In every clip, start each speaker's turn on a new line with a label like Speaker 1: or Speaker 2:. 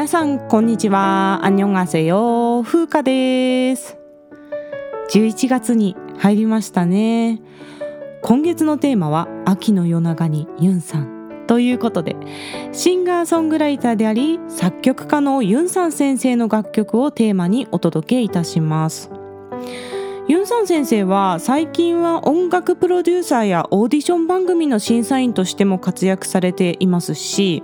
Speaker 1: 皆さんこんにちは。アンニョンアセヨ風花です。11月に入りましたね。今月のテーマは秋の夜長にユンさんということで、シンガーソングライターであり作曲家のユンさん先生の楽曲をテーマにお届けいたします。ユンさん先生は最近は音楽プロデューサーやオーディション番組の審査員としても活躍されていますし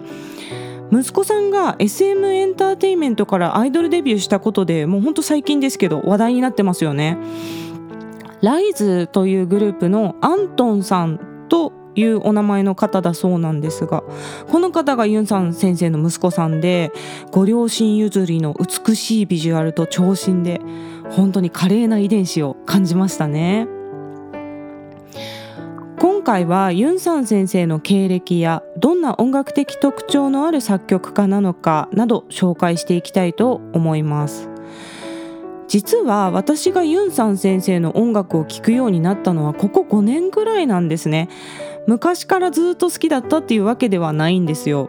Speaker 1: 息子さんが SM エンターテインメントからアイドルデビューしたことでもうほんと最近ですけど話題になってますよね。ライズというグループのアントンさんというお名前の方だそうなんですがこの方がユンさん先生の息子さんでご両親譲りの美しいビジュアルと長身で本当に華麗な遺伝子を感じましたね今回はユンさん先生の経歴やどんな音楽的特徴のある作曲家なのかなど紹介していきたいと思います。実は私がユンさん先生の音楽を聴くようになったのはここ5年ぐらいなんですね。昔からずっと好きだったっていうわけではないんですよ。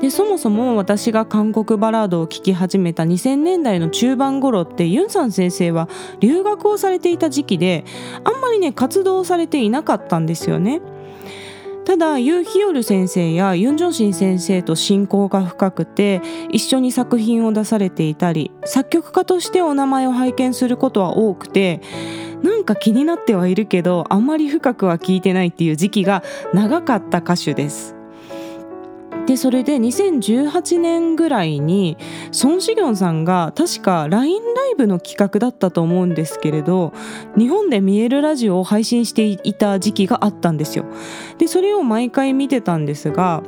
Speaker 1: でそもそも私が韓国バラードを聴き始めた2000年代の中盤頃ってユンさん先生は留学をされていた時期であんまりね活動されていなかったんですよねただユー・ヒヨル先生やユン・ジョンシン先生と親交が深くて一緒に作品を出されていたり作曲家としてお名前を拝見することは多くてなんか気になってはいるけどあんまり深くは聞いてないっていう時期が長かった歌手です。でそれで2018年ぐらいにソン・シギョンさんが確か LINE ライブの企画だったと思うんですけれど日本で見えるラジオを配信していた時期があったんですよ。でそれを毎回見てたんですが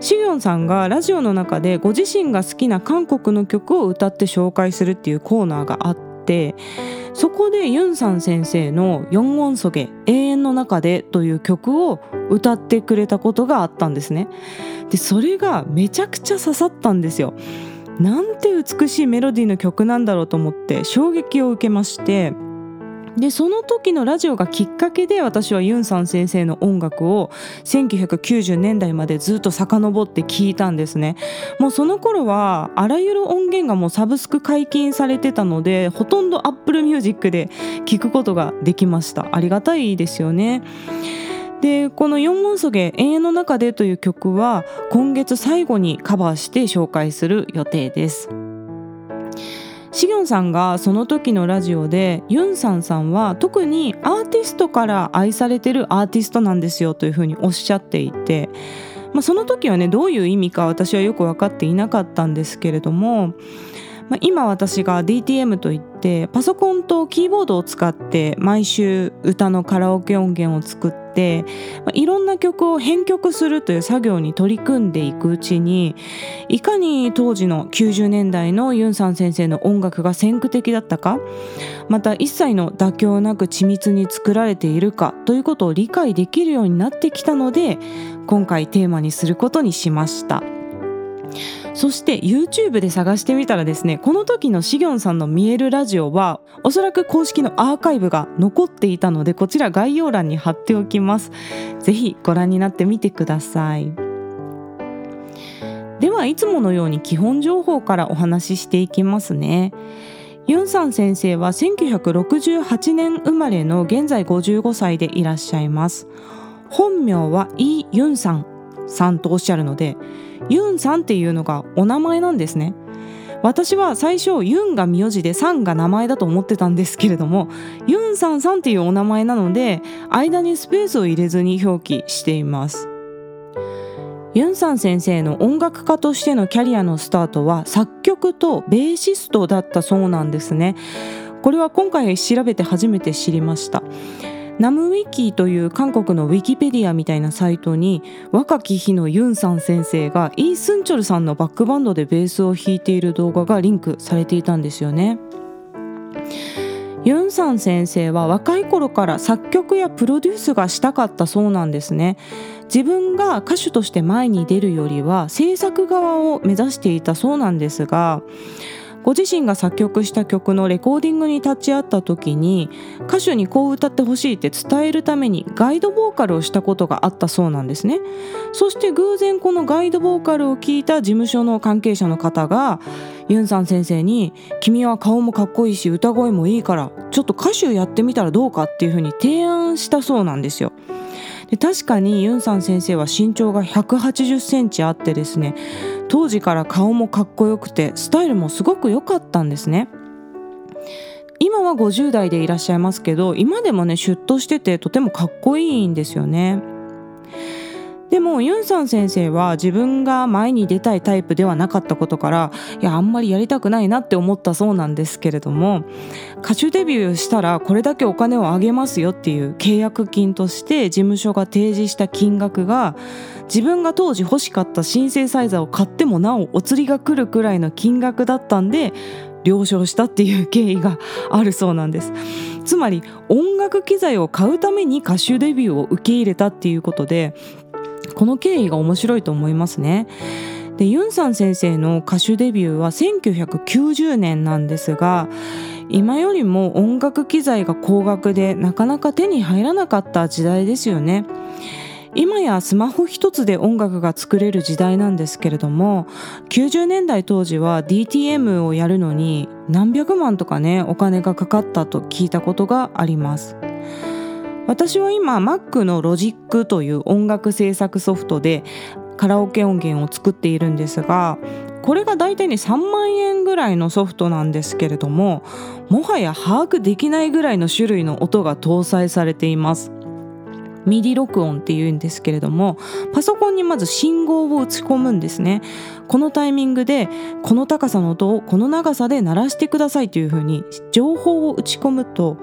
Speaker 1: シギョンさんがラジオの中でご自身が好きな韓国の曲を歌って紹介するっていうコーナーがあってそこでユンさん先生の「四音そげ永遠の中で」という曲を歌ってくれたことがあったんですね。でそれがめちゃくちゃ刺さったんですよ。なんて美しいメロディーの曲なんだろうと思って衝撃を受けましてでその時のラジオがきっかけで私はユンさん先生の音楽を1990年代までずっと遡って聞いたんですね。もうその頃はあらゆる音源がもうサブスク解禁されてたのでほとんど Apple Music で聞くことができました。ありがたいですよね。でこの「四音ソゲ永遠の中で」という曲は今月最後にカバーして紹介する予定です。シギョンさんがその時のラジオでユンさんさんは特にアーティストから愛されてるアーティストなんですよというふうにおっしゃっていて、まあ、その時はねどういう意味か私はよく分かっていなかったんですけれども、まあ、今私が DTM といってパソコンとキーボードを使って毎週歌のカラオケ音源を作ってまあ、いろんな曲を編曲するという作業に取り組んでいくうちにいかに当時の90年代のユンさん先生の音楽が先駆的だったかまた一切の妥協なく緻密に作られているかということを理解できるようになってきたので今回テーマにすることにしました。そして YouTube で探してみたらですねこの時のシギョンさんの見えるラジオはおそらく公式のアーカイブが残っていたのでこちら概要欄に貼っておきます。ぜひご覧になってみてください。ではいつものように基本情報からお話ししていきますね。ユンさん先生は1968年生まれの現在55歳でいらっしゃいます。本名はイ・ユンさんさんとおっしゃるのでユンさんっていうのがお名前なんですね。私は最初ユンが名字でさんが名前だと思ってたんですけれどもユンさんさんっていうお名前なので間にスペースを入れずに表記しています。ユンさん先生の音楽家としてのキャリアのスタートは作曲とベーシストだったそうなんですね。これは今回調べて初めて知りました。ナムウィキーという韓国のウィキペディアみたいなサイトに若き日のユンさん先生がイー・スンチョルさんのバックバンドでベースを弾いている動画がリンクされていたんですよね。ユンさん先生は若い頃から作曲やプロデュースがしたかったそうなんですね。自分が歌手として前に出るよりは制作側を目指していたそうなんですがご自身が作曲した曲のレコーディングに立ち会った時に歌手にこう歌ってほしいって伝えるためにガイドボーカルをしたことがあったそうなんですね。そして偶然このガイドボーカルを聞いた事務所の関係者の方がユンさん先生に「君は顔もかっこいいし歌声もいいからちょっと歌手やってみたらどうか」っていうふうに提案したそうなんですよ。で確かにユンさん先生は身長が180センチあってですね当時から顔もかっこよくてスタイルもすごく良かったんですね。今は50代でいらっしゃいますけど今でもねシュッとしててとてもかっこいいんですよね。でもユンさん先生は自分が前に出たいタイプではなかったことからいやあんまりやりたくないなって思ったそうなんですけれども歌手デビューしたらこれだけお金をあげますよっていう契約金として事務所が提示した金額が自分が当時欲しかったシンセサイザーを買ってもなおお釣りが来るくらいの金額だったんで了承したっていう経緯があるそうなんです。つまり音楽機材を買うために歌手デビューを受け入れたっていうことでこの経緯が面白いと思いますね。でユンさん先生の歌手デビューは1990年なんですが今よりも音楽機材が高額でなかなか手に入らなかった時代ですよね。今やスマホ一つで音楽が作れる時代なんですけれども90年代当時は DTM をやるのに何百万とかねお金がかかったと聞いたことがあります。私は今 Mac の Logic という音楽制作ソフトでカラオケ音源を作っているんですがこれが大体ね3万円ぐらいのソフトなんですけれどももはや把握できないぐらいの種類の音が搭載されています。 MIDI 録音っていうんですけれどもパソコンにまず信号を打ち込むんですねこのタイミングでこの高さの音をこの長さで鳴らしてくださいというふうに情報を打ち込むと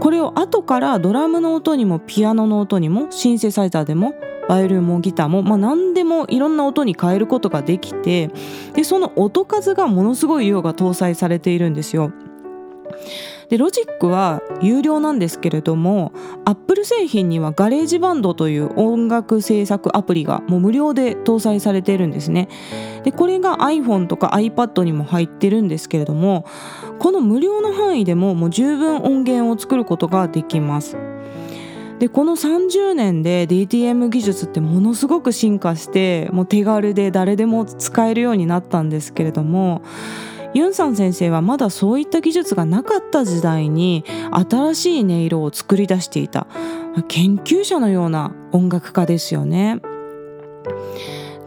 Speaker 1: これを後からドラムの音にもピアノの音にもシンセサイザーでもバイオリンもギターも、まあ、何でもいろんな音に変えることができてでその音数がものすごい量が搭載されているんですよ。でロジックは有料なんですけれどもアップル製品にはガレージバンドという音楽制作アプリがもう無料で搭載されているんですね。でこれが iPhone とか iPad にも入ってるんですけれどもこの無料の範囲でももう十分音源を作ることができます。でこの30年で DTM 技術ってものすごく進化してもう手軽で誰でも使えるようになったんですけれどもユンさん先生はまだそういった技術がなかった時代に新しい音色を作り出していた研究者のような音楽家ですよね。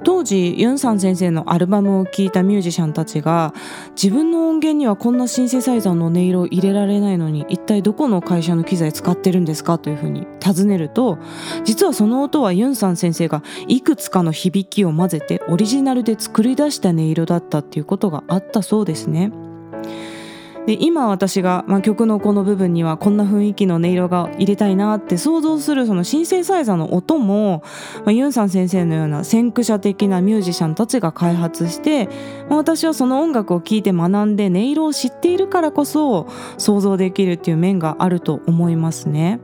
Speaker 1: 当時ユンさん先生のアルバムを聴いたミュージシャンたちが自分の音源にはこんなシンセサイザーの音色を入れられないのに一体どこの会社の機材使ってるんですかというふうに尋ねると実はその音はユンさん先生がいくつかの響きを混ぜてオリジナルで作り出した音色だったっていうことがあったそうですね。で今私が、まあ、曲のこの部分にはこんな雰囲気の音色が入れたいなって想像するそのシンセサイザーの音も、まあ、ユンさん先生のような先駆者的なミュージシャンたちが開発して、まあ、私はその音楽を聴いて学んで音色を知っているからこそ想像できるっていう面があると思いますね。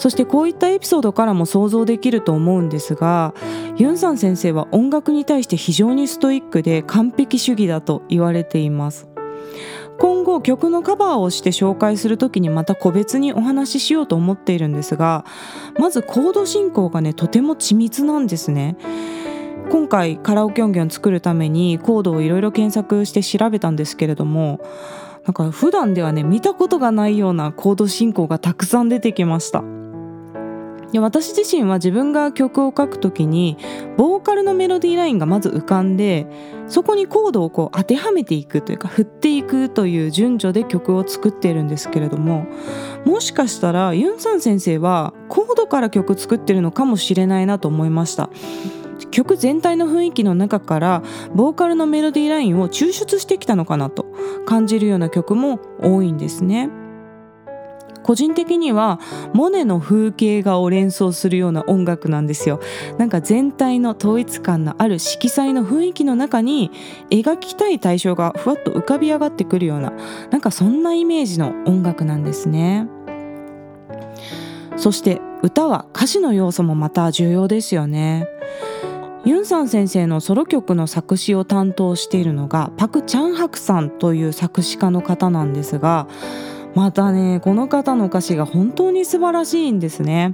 Speaker 1: そしてこういったエピソードからも想像できると思うんですがユンさん先生は音楽に対して非常にストイックで完璧主義だと言われています。今後曲のカバーをして紹介する時にまた個別にお話ししようと思っているんですがまずコード進行がねとても緻密なんですね。今回カラオケ音源を作るためにコードをいろいろ検索して調べたんですけれどもなんか普段ではね見たことがないようなコード進行がたくさん出てきました。私自身は自分が曲を書くときにボーカルのメロディーラインがまず浮かんでそこにコードをこう当てはめていくというか振っていくという順序で曲を作っているんですけれどももしかしたらユンさん先生はコードから曲作ってるのかもしれないなと思いました曲全体の雰囲気の中からボーカルのメロディーラインを抽出してきたのかなと感じるような曲も多いんですね。個人的にはモネの風景画を連想するような音楽なんですよ。なんか全体の統一感のある色彩の雰囲気の中に描きたい対象がふわっと浮かび上がってくるようななんかそんなイメージの音楽なんですね。そして歌は歌詞の要素もまた重要ですよね。ユンさん先生のソロ曲の作詞を担当しているのがパク・チャンハクさんという作詞家の方なんですがまたねこの方の歌詞が本当に素晴らしいんですね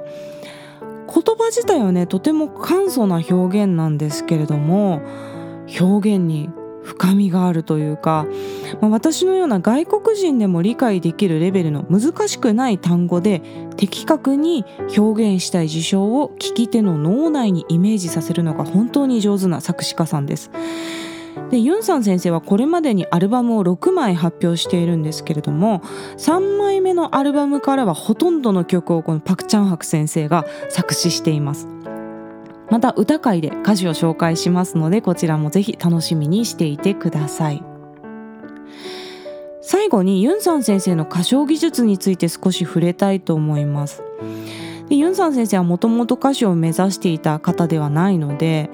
Speaker 1: 言葉自体はねとても簡素な表現なんですけれども表現に深みがあるというか、まあ、私のような外国人でも理解できるレベルの難しくない単語で的確に表現したい事象を聞き手の脳内にイメージさせるのが本当に上手な作詞家さんです。でユンさん先生はこれまでにアルバムを6枚発表しているんですけれども3枚目のアルバムからはほとんどの曲をこのパク・チャンハク先生が作詞しています。また歌会で歌詞を紹介しますのでこちらもぜひ楽しみにしていてください最後にユンさん先生の歌唱技術について少し触れたいと思いますでユンさん先生はもともと歌手を目指していた方ではないので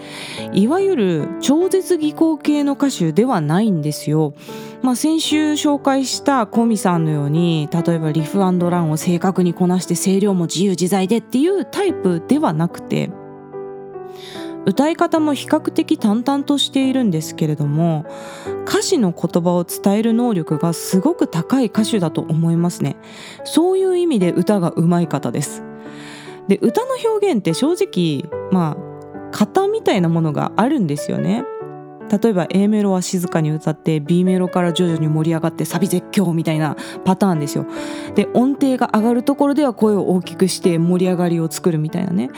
Speaker 1: いわゆる超絶技巧系の歌手ではないんですよ。まあ、先週紹介したコミさんのように例えばリフランを正確にこなして声量も自由自在でっていうタイプではなくて歌い方も比較的淡々としているんですけれども歌詞の言葉を伝える能力がすごく高い歌手だと思いますねそういう意味で歌が上手い方ですで歌の表現って正直まあ型みたいなものがあるんですよね。例えば A メロは静かに歌って B メロから徐々に盛り上がってサビ絶叫みたいなパターンですよ。で音程が上がるところでは声を大きくして盛り上がりを作るみたいなね。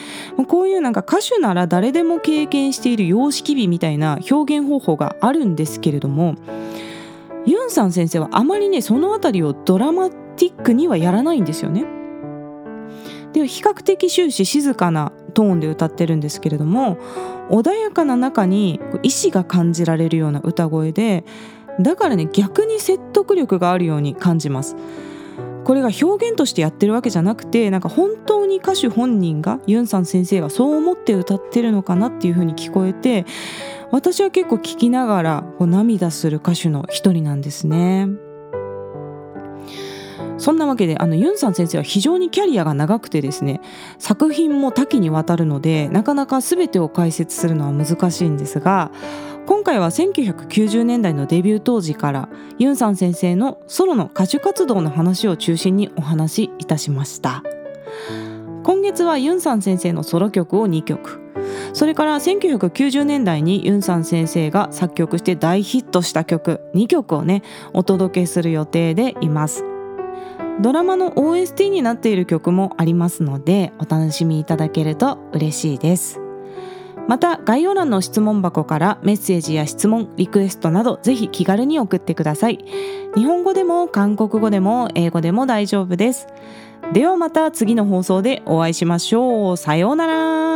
Speaker 1: こういうなんか歌手なら誰でも経験している様式美みたいな表現方法があるんですけれどもユンさん先生はあまりねその辺りをドラマティックにはやらないんですよね。で比較的終始静かなトーンで歌ってるんですけれども穏やかな中に意志が感じられるような歌声でだからね逆に説得力があるように感じますこれが表現としてやってるわけじゃなくてなんか本当に歌手本人がユンさん先生がそう思って歌ってるのかなっていう風に聞こえて私は結構聞きながらこう涙する歌手の一人なんですね。そんなわけであのユンさん先生は非常にキャリアが長くてですね作品も多岐にわたるのでなかなか全てを解説するのは難しいんですが今回は1990年代のデビュー当時からユンさん先生のソロの歌手活動の話を中心にお話しいたしました。今月はユンさん先生のソロ曲を2曲。それから1990年代にユンさん先生が作曲して大ヒットした曲2曲をねお届けする予定でいます。ドラマの OST になっている曲もありますのでお楽しみいただけると嬉しいです。また概要欄の質問箱からメッセージや質問リクエストなどぜひ気軽に送ってください。日本語でも韓国語でも英語でも大丈夫です。ではまた次の放送でお会いしましょう。さようなら。